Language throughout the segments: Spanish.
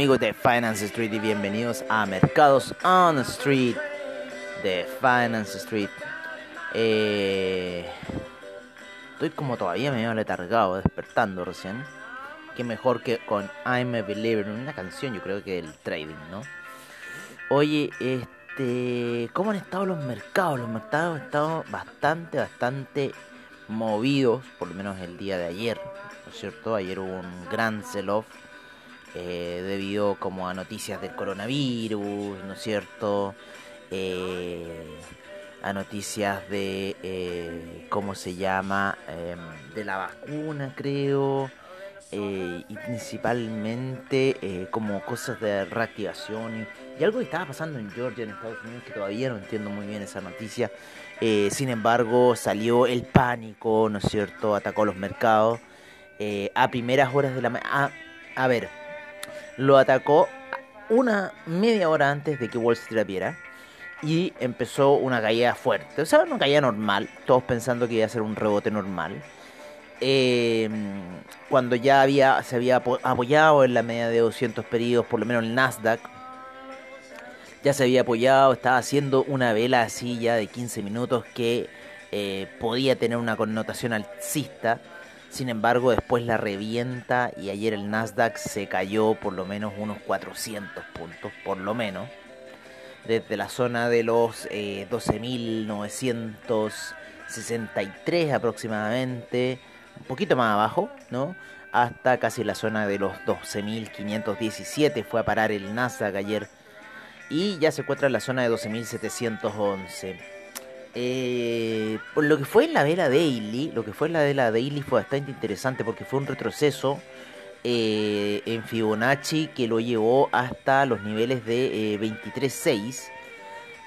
amigos de Finance Street y bienvenidos a Mercados on Street de Finance Street. Eh, estoy como todavía medio letargado, despertando recién. Qué mejor que con I'm a Believer, una canción yo creo que del trading, ¿no? Oye, este, ¿cómo han estado los mercados? Los mercados han estado bastante, bastante movidos, por lo menos el día de ayer, ¿no es cierto? Ayer hubo un gran sell-off eh, debido como a noticias del coronavirus, ¿no es cierto? Eh, a noticias de, eh, ¿cómo se llama? Em, de la vacuna, creo. y principalmente como cosas de reactivación y, algo que estaba pasando en Georgia, en Estados Unidos, que todavía no entiendo muy bien esa noticia. sin embargo, salió el pánico, ¿no es cierto? Atacó los mercados a primeras horas de la mañana. a ver, lo atacó una media hora antes de que Wall Street abriera y empezó una caída fuerte. O sea, una caída normal, todos pensando que iba a ser un rebote normal. Em, cuando ya había, se había apoyado en la media de 200 periodos, por lo menos el Nasdaq, ya se había apoyado, estaba haciendo una vela así ya de 15 minutos que eh, podía tener una connotación alcista sin embargo, después la revienta y ayer el Nasdaq se cayó por lo menos unos 400 puntos, por lo menos. Desde la zona de los 12.963 eh, aproximadamente, un poquito más abajo, ¿no? Hasta casi la zona de los 12.517 fue a parar el Nasdaq ayer. Y ya se encuentra en la zona de 12.711. Eh, por lo que fue en la vela daily, lo que fue en la vela daily fue bastante interesante porque fue un retroceso eh, en Fibonacci que lo llevó hasta los niveles de 23.6 eh,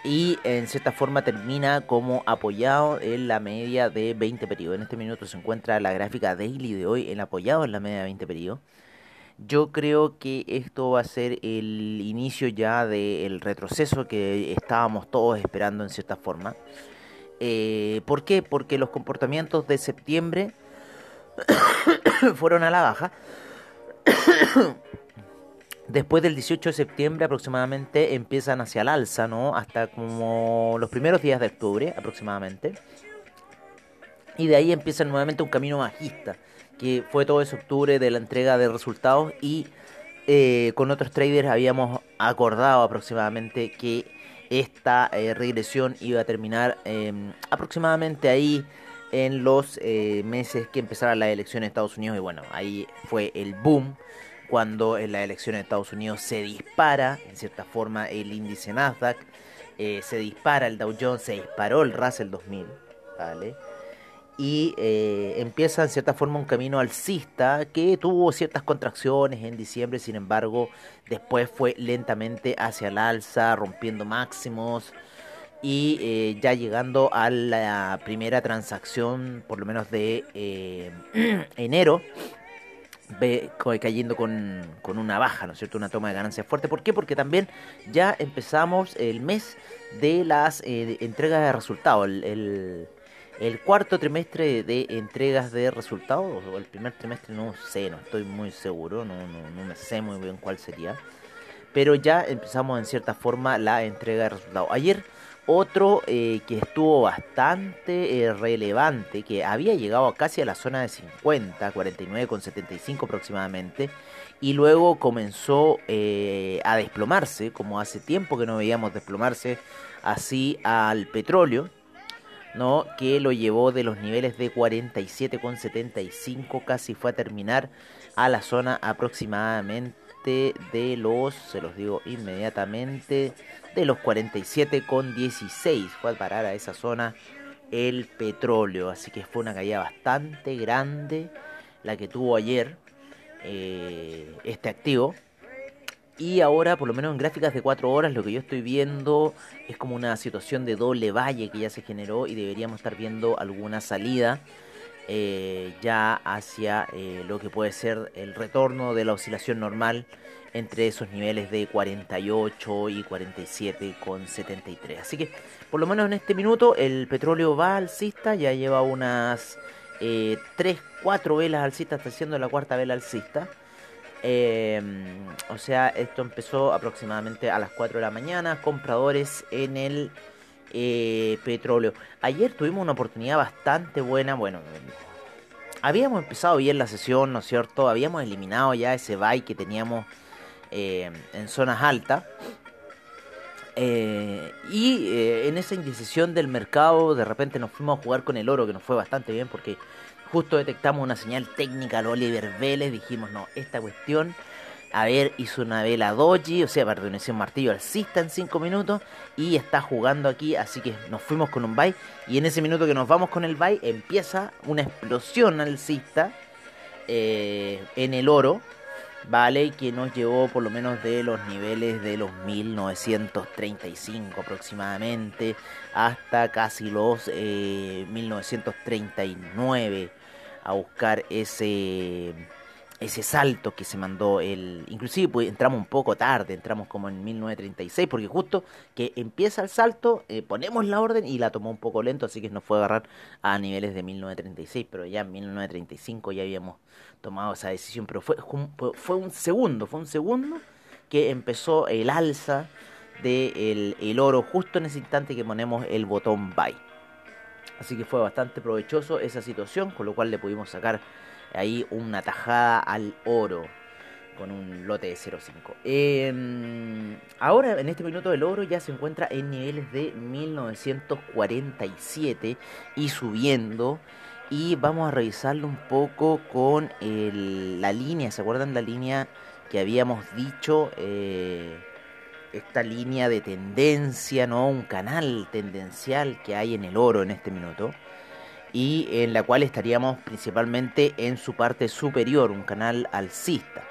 y en cierta forma termina como apoyado en la media de 20 periodos. En este minuto se encuentra la gráfica daily de hoy en apoyado en la media de 20 periodos. Yo creo que esto va a ser el inicio ya del retroceso que estábamos todos esperando en cierta forma. Eh, ¿Por qué? Porque los comportamientos de septiembre fueron a la baja. Después del 18 de septiembre aproximadamente empiezan hacia el alza, ¿no? Hasta como los primeros días de octubre aproximadamente. Y de ahí empieza nuevamente un camino bajista, que fue todo ese octubre de la entrega de resultados y eh, con otros traders habíamos acordado aproximadamente que esta eh, regresión iba a terminar em, aproximadamente ahí en los eh, meses que empezaron las elecciones de Estados Unidos y bueno, ahí fue el boom cuando en las elecciones de Estados Unidos se dispara en cierta forma el índice Nasdaq, eh, se dispara el Dow Jones, se disparó el Russell 2000, ¿vale? Y eh, empieza en cierta forma un camino alcista que tuvo ciertas contracciones en diciembre, sin embargo, después fue lentamente hacia el alza, rompiendo máximos y eh, ya llegando a la primera transacción, por lo menos de eh, enero, ve, cayendo con, con, una baja, ¿no es cierto? Una toma de ganancias fuerte. ¿Por qué? Porque también ya empezamos el mes de las entregas de resultados, el cuarto trimestre de entregas de resultados, o el primer trimestre, no sé, no estoy muy seguro, no, no, no me sé muy bien cuál sería. Pero ya empezamos en cierta forma la entrega de resultados. Ayer otro eh, que estuvo bastante eh, relevante, que había llegado casi a la zona de 50, 49,75 aproximadamente, y luego comenzó eh, a desplomarse, como hace tiempo que no veíamos desplomarse así al petróleo ¿no? que lo llevó de los niveles de 47,75 casi fue a terminar a la zona aproximadamente de los, se los digo inmediatamente, de los 47,16 fue a parar a esa zona el petróleo, así que fue una caída bastante grande la que tuvo ayer eh, este activo. Y ahora, por lo menos en gráficas de 4 horas, lo que yo estoy viendo es como una situación de doble valle que ya se generó y deberíamos estar viendo alguna salida eh, ya hacia eh, lo que puede ser el retorno de la oscilación normal entre esos niveles de 48 y 47 con 73. Así que por lo menos en este minuto el petróleo va alcista, ya lleva unas 3, 4 velas alcistas, está haciendo la cuarta vela alcista. O sea, esto empezó aproximadamente a las 4 de la mañana, compradores en el eh, petróleo. Ayer tuvimos una oportunidad bastante buena. Bueno, habíamos empezado bien la sesión, ¿no es cierto? Habíamos eliminado ya ese buy que teníamos eh, en zonas altas. Eh, y en esa indecisión del mercado, de repente nos fuimos a jugar con el oro, que nos fue bastante bien porque justo detectamos una señal técnica al Oliver Vélez. Dijimos, no, esta cuestión a ver, hizo una vela doji, o sea, perdón, un martillo alcista en 5 minutos y está jugando aquí, así que nos fuimos con un buy y en ese minuto que nos vamos con el buy empieza una explosión alcista eh, en el oro, ¿vale? Que nos llevó por lo menos de los niveles de los 1935 aproximadamente hasta casi los 1939 eh, a buscar ese ese salto que se mandó el inclusive pues, entramos un poco tarde entramos como en 1936 porque justo que empieza el salto eh, ponemos la orden y la tomó un poco lento así que nos fue a agarrar a niveles de 1936 pero ya en 1935 ya habíamos tomado esa decisión pero fue fue un segundo fue un segundo que empezó el alza del el oro justo en ese instante que ponemos el botón buy así que fue bastante provechoso esa situación con lo cual le pudimos sacar ahí una tajada al oro con un lote de 0.5. Em, ahora, en este minuto, el oro ya se encuentra en niveles de 1947 y subiendo. Y vamos a revisarlo un poco con la línea. ¿Se acuerdan la línea que habíamos dicho? Eh, esta línea de tendencia, ¿no? Un canal tendencial que hay en el oro en este minuto y en la cual estaríamos principalmente en su parte superior, un canal alcista.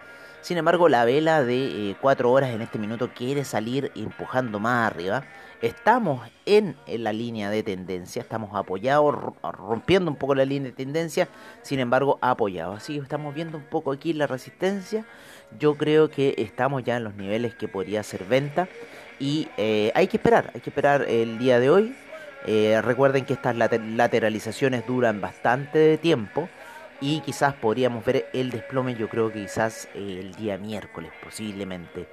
Sin embargo, la vela de 4 eh, horas en este minuto quiere salir empujando más arriba. Estamos en, la línea de tendencia, estamos apoyados, rompiendo un poco la línea de tendencia, sin embargo apoyados. Así que estamos viendo un poco aquí la resistencia. Yo creo que estamos ya en los niveles que podría ser venta. Y eh, hay que esperar, hay que esperar el día de hoy eh, recuerden que estas lateralizaciones duran bastante tiempo y quizás podríamos ver el desplome yo creo que quizás eh, el día miércoles posiblemente.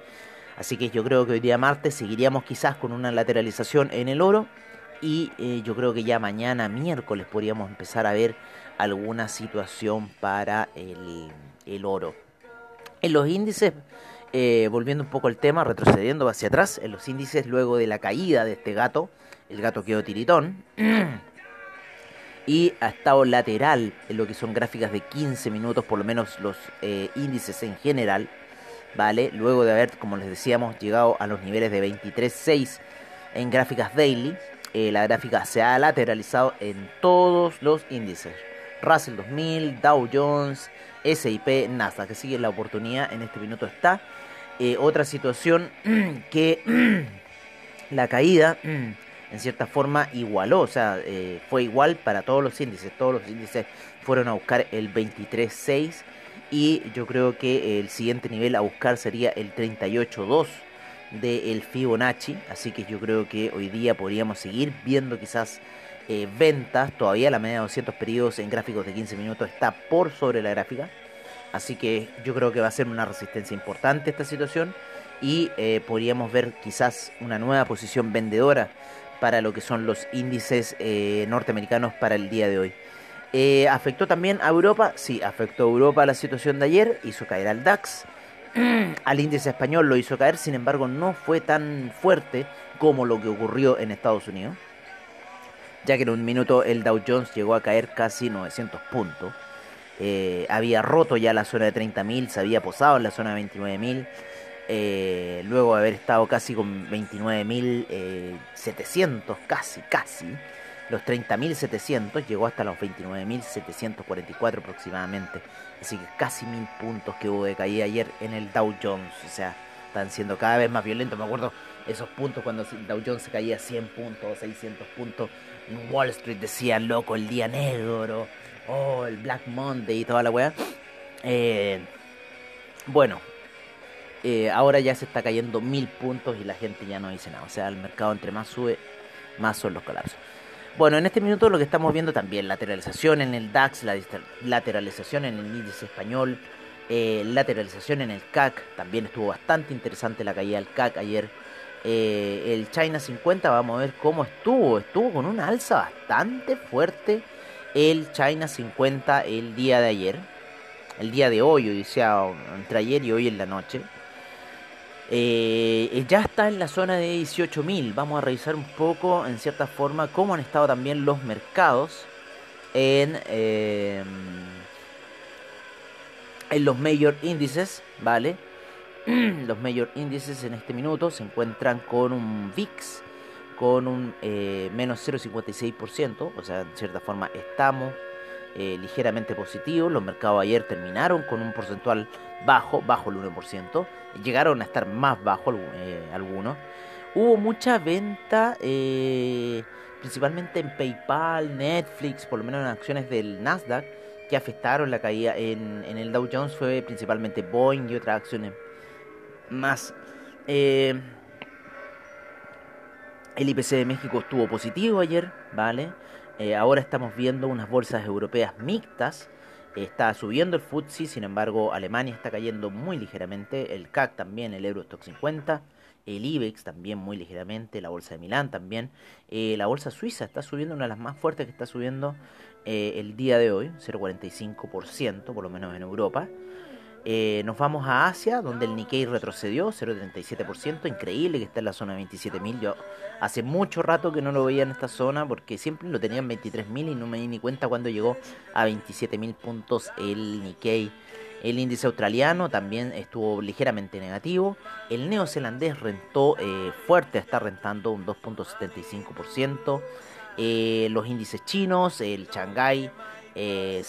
Así que yo creo que hoy día martes seguiríamos quizás con una lateralización en el oro y yo creo que ya mañana miércoles podríamos empezar a ver alguna situación para el oro. En los índices, volviendo un poco al tema, retrocediendo hacia atrás, en los índices luego de la caída de este gato, el gato quedó tiritón. y ha estado lateral en lo que son gráficas de 15 minutos, por lo menos los eh, índices en general. ¿Vale? Luego de haber, como les decíamos, llegado a los niveles de 23.6 en gráficas daily, eh, la gráfica se ha lateralizado en todos los índices. Russell 2000, Dow Jones, SIP, Nasdaq, que sigue la oportunidad en este minuto está. Eh, otra situación que la caída en cierta forma igualó, o sea, eh, fue igual para todos los índices, todos los índices fueron a buscar el 23.6 y yo creo que el siguiente nivel a buscar sería el 38.2 del Fibonacci, así que yo creo que hoy día podríamos seguir viendo quizás eh, ventas, todavía la media de 200 periodos en gráficos de 15 minutos está por sobre la gráfica, así que yo creo que va a ser una resistencia importante esta situación y eh, podríamos ver quizás una nueva posición vendedora para lo que son los índices eh, norteamericanos para el día de hoy. Eh, ¿Afectó también a Europa? Sí, afectó a Europa la situación de ayer, hizo caer al DAX, al índice español lo hizo caer, sin embargo no fue tan fuerte como lo que ocurrió en Estados Unidos, ya que en un minuto el Dow Jones llegó a caer casi 900 puntos. Eh, había roto ya la zona de 30.000, se había posado en la zona de 29.000 eh, luego de haber estado casi con 29.700, eh, casi, casi, los 30.700, llegó hasta los 29.744 aproximadamente. Así que casi mil puntos que hubo de caída ayer en el Dow Jones. O sea, están siendo cada vez más violentos. Me acuerdo esos puntos cuando Dow Jones se caía 100 puntos, 600 puntos. En Wall Street decía, loco, el día negro. oh, el Black Monday y toda la weá. Eh, bueno, eh, ahora ya se está cayendo mil puntos y la gente ya no dice nada. O sea, el mercado entre más sube, más son los colapsos. Bueno, en este minuto lo que estamos viendo también, lateralización en el DAX, la lateralización en el índice español, eh, lateralización en el CAC, también estuvo bastante interesante la caída del CAC ayer. Eh, el China 50, vamos a ver cómo estuvo, estuvo con una alza bastante fuerte el China 50 el día de ayer, el día de hoy, o sea, entre ayer y hoy en la noche. Eh, ya está en la zona de 18.000. Vamos a revisar un poco, en cierta forma, cómo han estado también los mercados en, eh, en los mayor índices, ¿vale? los mayor índices en este minuto se encuentran con un VIX con un eh, menos 0,56%, o sea, en cierta forma estamos eh, ligeramente positivos. Los mercados ayer terminaron con un porcentual bajo, bajo el 1%, llegaron a estar más bajo eh, algunos. Hubo mucha venta, principalmente en PayPal, Netflix, por lo menos en acciones del Nasdaq, que afectaron la caída en, en el Dow Jones, fue principalmente Boeing y otras acciones más. Eh, el IPC de México estuvo positivo ayer, ¿vale? Eh, ahora estamos viendo unas bolsas europeas mixtas. Está subiendo el FTSE, sin embargo Alemania está cayendo muy ligeramente, el CAC también, el Eurostock 50, el IBEX también muy ligeramente, la bolsa de Milán también, eh, la bolsa suiza está subiendo, una de las más fuertes que está subiendo eh, el día de hoy, 0,45%, por lo menos en Europa. Eh, nos vamos a Asia, donde el Nikkei retrocedió 0,37%, increíble que está en la zona de 27.000. Yo hace mucho rato que no lo veía en esta zona porque siempre lo tenía en 23.000 y no me di ni cuenta cuando llegó a 27.000 puntos el Nikkei. El índice australiano también estuvo ligeramente negativo. El neozelandés rentó eh, fuerte, está rentando un 2.75%. Eh, los índices chinos, el Shanghai 0,73%, eh,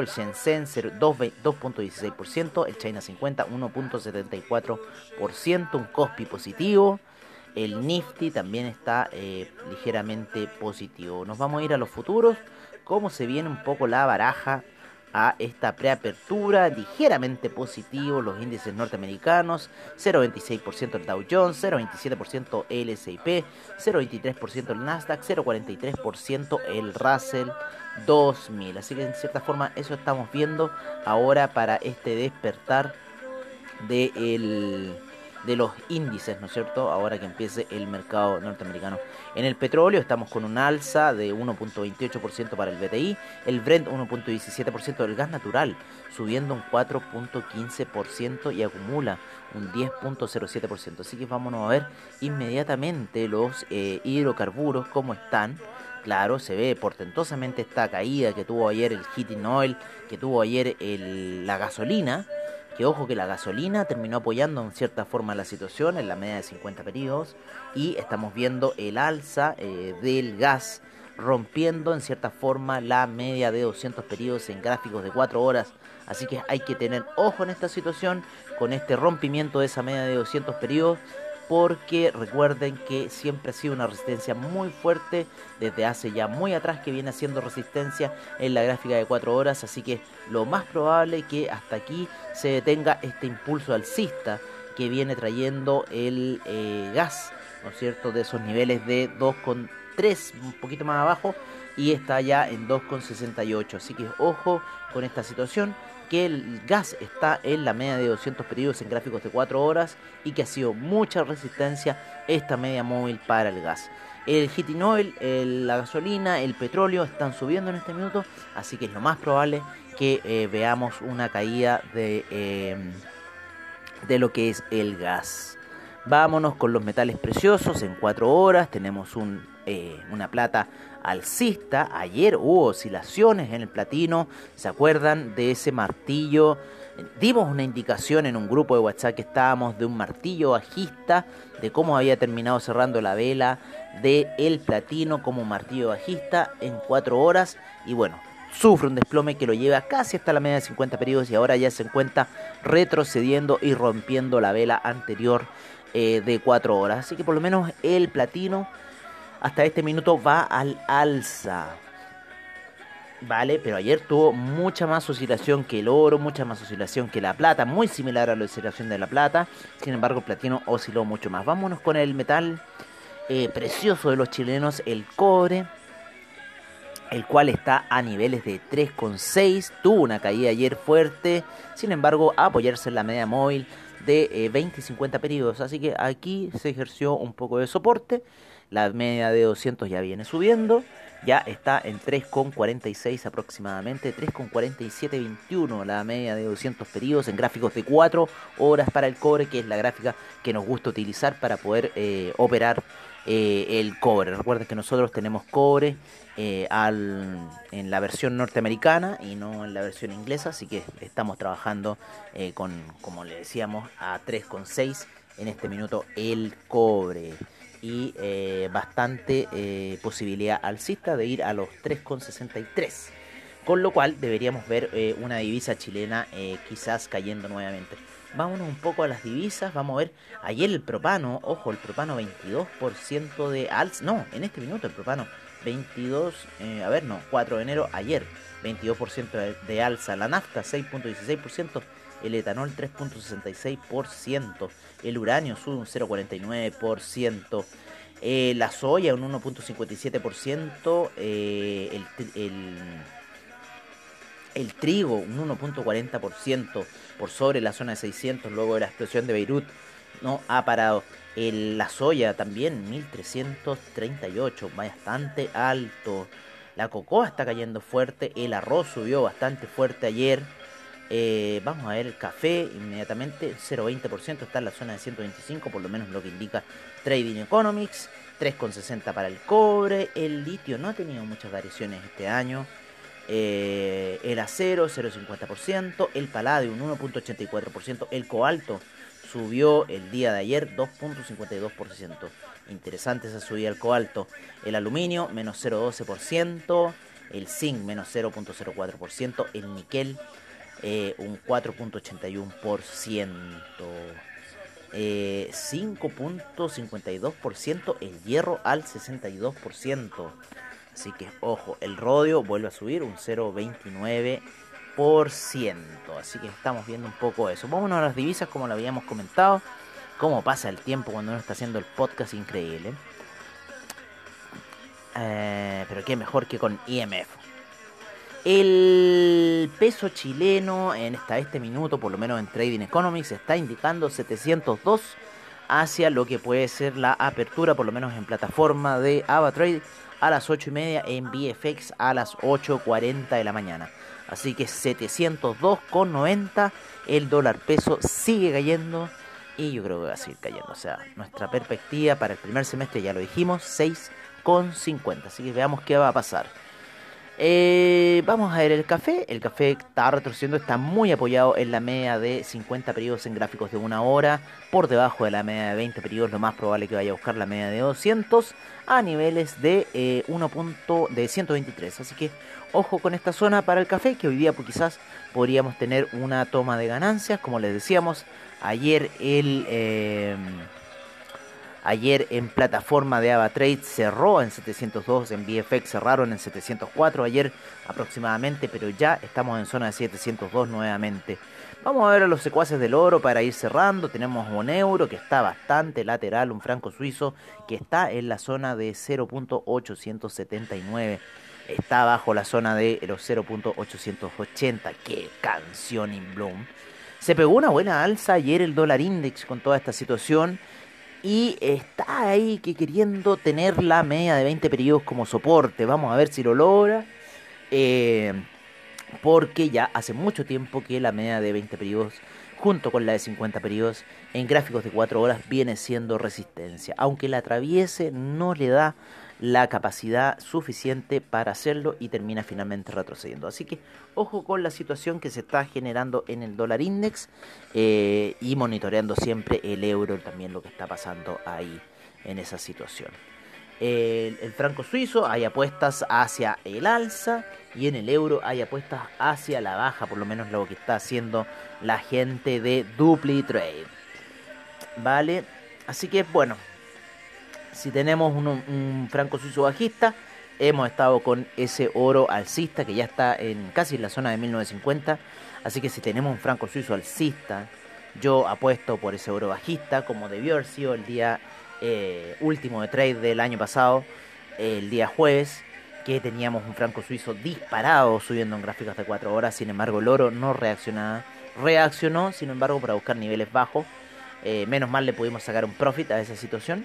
el Shenzhen 2,16%, el China 50 1,74%, un Cospi positivo, el Nifty también está eh, ligeramente positivo. Nos vamos a ir a los futuros, cómo se viene un poco la baraja a esta preapertura, ligeramente positivo los índices norteamericanos, 0,26% el Dow Jones, 0,27% el S&P, 0,23% el Nasdaq, 0,43% el Russell 2000. Así que en cierta forma eso estamos viendo ahora para este despertar de el de los índices, ¿no es cierto? Ahora que empiece el mercado norteamericano. En el petróleo estamos con un alza de 1.28% para el BTI, el Brent 1.17% del gas natural, subiendo un 4.15% y acumula un 10.07%. Así que vámonos a ver inmediatamente los eh, hidrocarburos, cómo están. Claro, se ve portentosamente esta caída que tuvo ayer el heating oil, que tuvo ayer la gasolina que ojo que la gasolina terminó apoyando en cierta forma la situación en la media de 50 periodos y estamos viendo el alza eh, del gas rompiendo en cierta forma la media de 200 periodos en gráficos de 4 horas. Así que hay que tener ojo en esta situación con este rompimiento de esa media de 200 periodos porque recuerden que siempre ha sido una resistencia muy fuerte desde hace ya muy atrás que viene haciendo resistencia en la gráfica de 4 horas, así que lo más probable que hasta aquí se detenga este impulso alcista que viene trayendo el eh, gas, ¿no es cierto?, de esos niveles de 2,3, un poquito más abajo, y está ya en 2,68, así que ojo con esta situación que el gas está en la media de 200 periodos en gráficos de 4 horas y que ha sido mucha resistencia esta media móvil para el gas. El heating oil, la gasolina, el petróleo están subiendo en este minuto, así que es lo más probable que eh, veamos una caída de, em, de lo que es el gas. Vámonos con los metales preciosos en 4 horas. Tenemos un, eh, una plata alcista. Ayer hubo oscilaciones en el platino. ¿Se acuerdan de ese martillo? Dimos una indicación en un grupo de WhatsApp que estábamos de un martillo bajista, de cómo había terminado cerrando la vela de el platino como martillo bajista en 4 horas. Y bueno, sufre un desplome que lo lleva casi hasta la media de 50 periodos y ahora ya se encuentra retrocediendo y rompiendo la vela anterior eh, de 4 horas. Así que por lo menos el platino hasta este minuto va al alza. Vale, pero ayer tuvo mucha más oscilación que el oro, mucha más oscilación que la plata, muy similar a la oscilación de la plata. Sin embargo, el platino osciló mucho más. Vámonos con el metal eh, precioso de los chilenos, el cobre, el cual está a niveles de 3,6. Tuvo una caída ayer fuerte, sin embargo, a apoyarse en la media móvil de 20 y 50 periodos. Así que aquí se ejerció un poco de soporte. La media de 200 ya viene subiendo ya está en 3,46 aproximadamente, 3,4721 la media de 200 periodos en gráficos de 4 horas para el cobre, que es la gráfica que nos gusta utilizar para poder eh, operar eh, el cobre. Recuerden que nosotros tenemos cobre eh, al, en la versión norteamericana y no en la versión inglesa, así que estamos trabajando con, como le decíamos, a 3,6 en este minuto el cobre y eh, bastante eh, posibilidad alcista de ir a los 3,63. Con lo cual deberíamos ver eh, una divisa chilena quizás cayendo nuevamente. Vámonos un poco a las divisas. Vamos a ver. Ayer el propano, ojo, el propano 22% de alza. No, en este minuto el propano 22. a ver, no, 4 de enero, ayer 22% de alza. La nafta 6.16% el etanol 3.66%, el uranio sube un 0.49%, eh, la soya un 1.57%, eh, el, el, trigo un 1.40% por sobre la zona de 600 luego de la explosión de Beirut, no ha parado. la soya también 1338, bastante alto. La cocoa está cayendo fuerte, el arroz subió bastante fuerte ayer. Eh, vamos a ver el café inmediatamente, 0,20% está en la zona de 125, por lo menos lo que indica Trading Economics, 3,60 para el cobre, el litio no ha tenido muchas variaciones este año, eh, el acero 0,50%, el paladio un 1,84%, el cobalto subió el día de ayer 2.52%. Interesante esa subida del cobalto. El aluminio menos 0.12%, el zinc menos 0.04%, el níquel eh, un 4.81%. Eh, 5.52% el hierro al 62%. Así que ojo, el rodio vuelve a subir un 0.29%. Así que estamos viendo un poco eso. Vámonos a las divisas como lo habíamos comentado. Cómo pasa el tiempo cuando uno está haciendo el podcast increíble. Eh, pero qué mejor que con IMF. El peso chileno en este minuto, por lo menos en Trading Economics, está indicando 702 hacia lo que puede ser la apertura, por lo menos en plataforma de AvaTrade, a las 8 y media, en VFX a las 8.40 de la mañana. Así que 702,90. El dólar peso sigue cayendo y yo creo que va a seguir cayendo. O sea, nuestra perspectiva para el primer semestre, ya lo dijimos, 6,50. Así que veamos qué va a pasar. Eh, vamos a ver el café. El café está retrocediendo, está muy apoyado en la media de 50 periodos en gráficos de una hora. Por debajo de la media de 20 periodos, lo más probable que vaya a buscar la media de 200 a niveles de eh, 1. de 123. Así que ojo con esta zona para el café, que hoy día pues, quizás podríamos tener una toma de ganancias. Como les decíamos, ayer el. Eh, Ayer en plataforma de AvaTrade cerró en 702, en VFX cerraron en 704 ayer aproximadamente, pero ya estamos en zona de 702 nuevamente. Vamos a ver a los secuaces del oro para ir cerrando. Tenemos un euro que está bastante lateral, un franco suizo que está en la zona de 0.879. Está bajo la zona de los 0.880. ¡Qué canción in Bloom! Se pegó una buena alza ayer el dólar index con toda esta situación y está ahí que queriendo tener la media de 20 periodos como soporte. Vamos a ver si lo logra. Eh, porque ya hace mucho tiempo que la media de 20 periodos junto con la de 50 periodos en gráficos de 4 horas viene siendo resistencia. Aunque la atraviese no le da la capacidad suficiente para hacerlo y termina finalmente retrocediendo. Así que ojo con la situación que se está generando en el dólar index eh, y monitoreando siempre el euro, también lo que está pasando ahí en esa situación. El, el, franco suizo hay apuestas hacia el alza y en el euro hay apuestas hacia la baja, por lo menos lo que está haciendo la gente de Dupli Trade. Vale, así que bueno, si tenemos un, franco suizo bajista, hemos estado con ese oro alcista que ya está en casi la zona de 1950. Así que si tenemos un franco suizo alcista, yo apuesto por ese oro bajista, como debió haber sido el día eh, último de trade del año pasado, el día jueves, que teníamos un franco suizo disparado subiendo en gráficas de 4 horas. Sin embargo, el oro no reaccionaba. Reaccionó, sin embargo, para buscar niveles bajos. Eh, menos mal le pudimos sacar un profit a esa situación.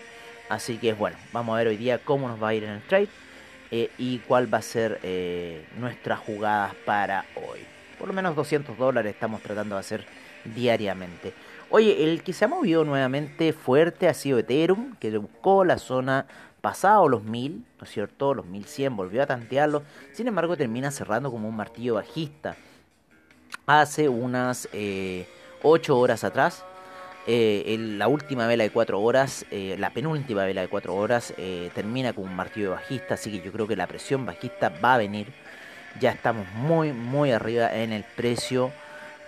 Así que bueno, vamos a ver hoy día cómo nos va a ir en el trade eh, y cuál va a ser eh, nuestras jugadas para hoy. Por lo menos 200 dólares estamos tratando de hacer diariamente. Oye, el que se ha movido nuevamente fuerte ha sido Ethereum, que buscó la zona pasado los 1000, ¿no es cierto? Los 1100, volvió a tantearlo. Sin embargo, termina cerrando como un martillo bajista. Hace unas 8 eh, horas atrás eh, la última vela de 4 horas, eh, la penúltima vela de 4 horas, eh, termina con un martillo bajista, así que yo creo que la presión bajista va a venir. Ya estamos muy, muy arriba en el precio.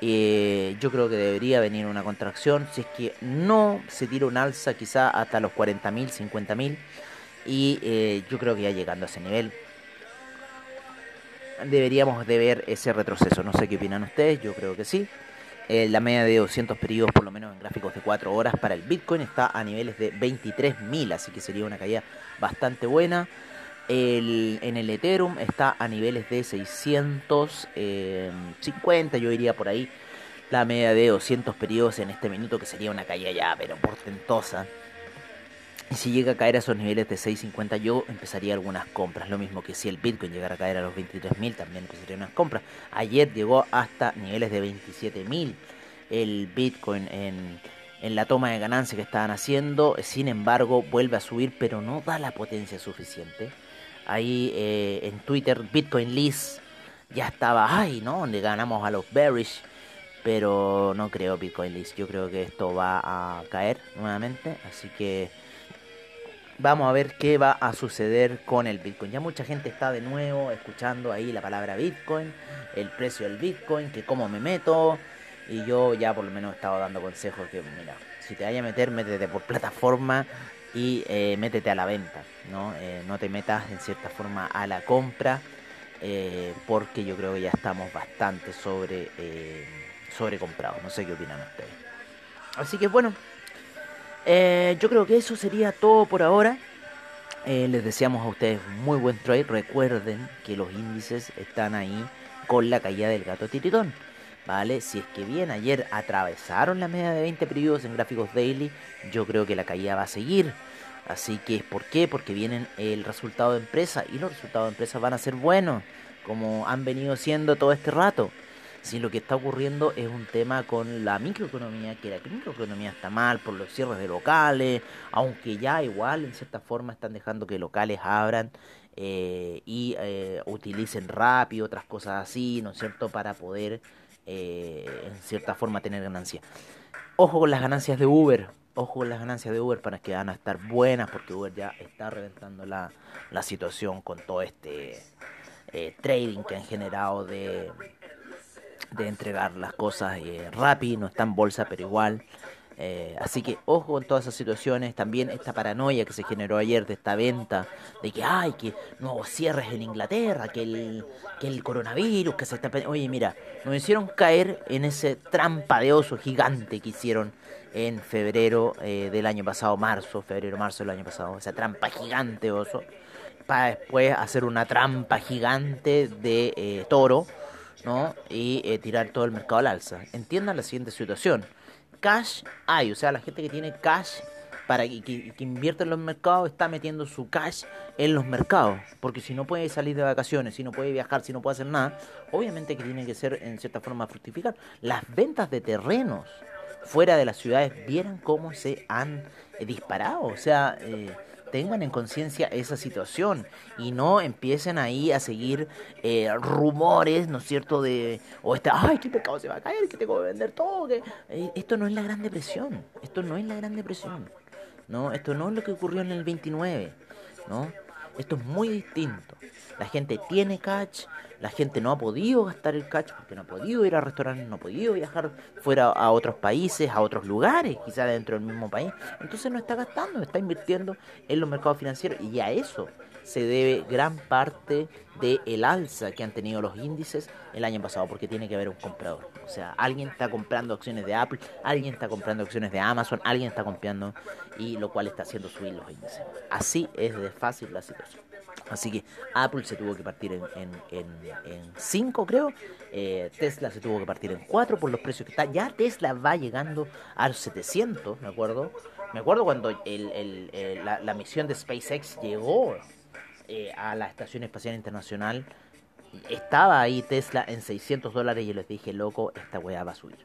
yo creo que debería venir una contracción. Si es que no se tira un alza, quizá hasta los 40.000, 50.000. Y yo creo que ya llegando a ese nivel, deberíamos de ver ese retroceso. No sé qué opinan ustedes, yo creo que sí. Eh, la media de 200 periodos, por lo menos en gráficos de 4 horas, para el Bitcoin está a niveles de 23.000, así que sería una caída bastante buena. en el Ethereum está a niveles de 650, yo iría por ahí. La media de 200 periodos en este minuto, que sería una caída ya, pero portentosa. Y si llega a caer a esos niveles de 6.50, yo empezaría algunas compras. Lo mismo que si el Bitcoin llegara a caer a los 23.000, también empezaría unas compras. Ayer llegó hasta niveles de 27.000 el Bitcoin en, en la toma de ganancia que estaban haciendo. Sin embargo, vuelve a subir, pero no da la potencia suficiente. Ahí eh, en Twitter, Bitcoin List ya estaba, ay, ¿no? Donde ganamos a los bearish. Pero no creo Bitcoin List. Yo creo que esto va a caer nuevamente. Así que Vamos a ver qué va a suceder con el Bitcoin. Ya mucha gente está de nuevo escuchando ahí la palabra Bitcoin, el precio del Bitcoin, que cómo me meto. Y yo ya por lo menos he estado dando consejos que, mira, si te vayas a meter, métete por plataforma y eh, métete a la venta, ¿no? Eh, no te metas en cierta forma a la compra, eh, porque yo creo que ya estamos bastante sobre, sobre comprados. No sé qué opinan ustedes. Así que bueno, eh, yo creo que eso sería todo por ahora. Eh, les deseamos a ustedes muy buen trade. Recuerden que los índices están ahí con la caída del gato tiritón. ¿Vale? Si es que bien ayer atravesaron la media de 20 periodos en gráficos daily, yo creo que la caída va a seguir. Así que, ¿por qué? Porque vienen el resultado de empresa y los resultados de empresa van a ser buenos, como han venido siendo todo este rato si lo que está ocurriendo es un tema con la microeconomía, que la microeconomía está mal por los cierres de locales, aunque ya igual en cierta forma están dejando que locales abran eh, y eh, utilicen rápido, otras cosas así, ¿no es cierto?, para poder eh, en cierta forma tener ganancias. Ojo con las ganancias de Uber, ojo con las ganancias de Uber para que van a estar buenas porque Uber ya está reventando la, la situación con todo este trading que han generado de de entregar las cosas eh, rápido, no está en bolsa, pero igual. Eh, así que ojo con todas esas situaciones. También esta paranoia que se generó ayer de esta venta, de que hay que nuevos cierres en Inglaterra, que el, que el coronavirus, que se está... Oye, mira, nos hicieron caer en ese trampa de oso gigante que hicieron en febrero eh, del año pasado, marzo, febrero, marzo del año pasado, esa trampa gigante oso, para después hacer una trampa gigante de eh, toro ¿no? Y eh, tirar todo el mercado al alza. Entiendan la siguiente situación. Cash hay, o sea, la gente que tiene cash para que, que, invierte en los mercados está metiendo su cash en los mercados. Porque si no puede salir de vacaciones, si no puede viajar, si no puede hacer nada, obviamente que tiene que ser en cierta forma fructificar. Las ventas de terrenos fuera de las ciudades, vieran cómo se han eh, disparado. O sea, eh, tengan en conciencia esa situación y no empiecen ahí a seguir eh, rumores, ¿no es cierto? De, o está, ay, qué pecado se va a caer, que tengo que vender todo. Que... Eh, esto no es la Gran Depresión, esto no es la Gran Depresión, ¿no? Esto no es lo que ocurrió en el 29, ¿no? Esto es muy distinto. La gente tiene catch, la gente no ha podido gastar el catch porque no ha podido ir a restaurantes, no ha podido viajar fuera a otros países, a otros lugares, quizás dentro del mismo país. Entonces no está gastando, está invirtiendo en los mercados financieros y a eso se debe gran parte del el alza que han tenido los índices el año pasado, porque tiene que haber un comprador. O sea, alguien está comprando acciones de Apple, alguien está comprando acciones de Amazon, alguien está comprando, y lo cual está haciendo subir los índices. Así es de fácil la situación. Así que Apple se tuvo que partir en 5, creo. Eh, Tesla se tuvo que partir en 4 por los precios que está. Ya Tesla va llegando a los 700, me acuerdo. Me acuerdo cuando la, misión de SpaceX llegó eh, a la Estación Espacial Internacional. Estaba ahí Tesla en 600 dólares y les dije, loco, esta weá va a subir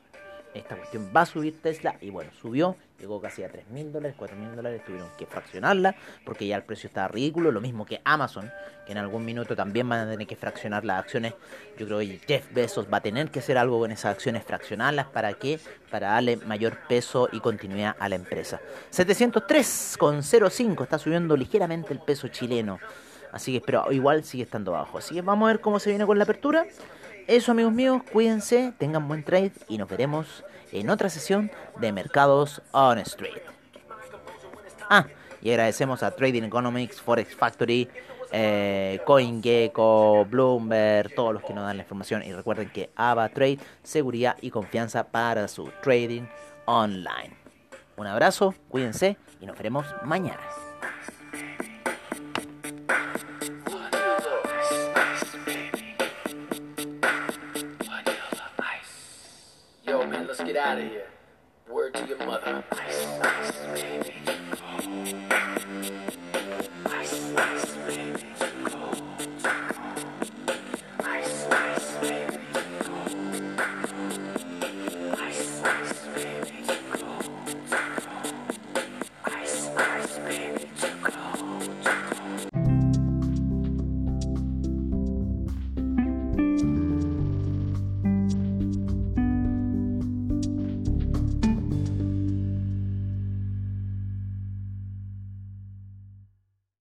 esta cuestión va a subir Tesla y bueno, subió, llegó casi a 3 mil dólares, 4 mil dólares, tuvieron que fraccionarla porque ya el precio estaba ridículo, lo mismo que Amazon, que en algún minuto también van a tener que fraccionar las acciones, yo creo que Jeff Bezos va a tener que hacer algo con esas acciones, fraccionarlas, ¿para qué? Para darle mayor peso y continuidad a la empresa. 703,05 está subiendo ligeramente el peso chileno. Así que, pero igual sigue estando bajo. Así que vamos a ver cómo se viene con la apertura. Eso amigos míos, cuídense, tengan buen trade y nos veremos en otra sesión de Mercados on Street. Ah, y agradecemos a Trading Economics, Forex Factory, eh, CoinGecko, Bloomberg, todos los que nos dan la información. Y recuerden que AVA Trade, seguridad y confianza para su trading online. Un abrazo, cuídense y nos veremos mañana. get out of here. Word to your mother. Ice, ice, baby. Ice, ice.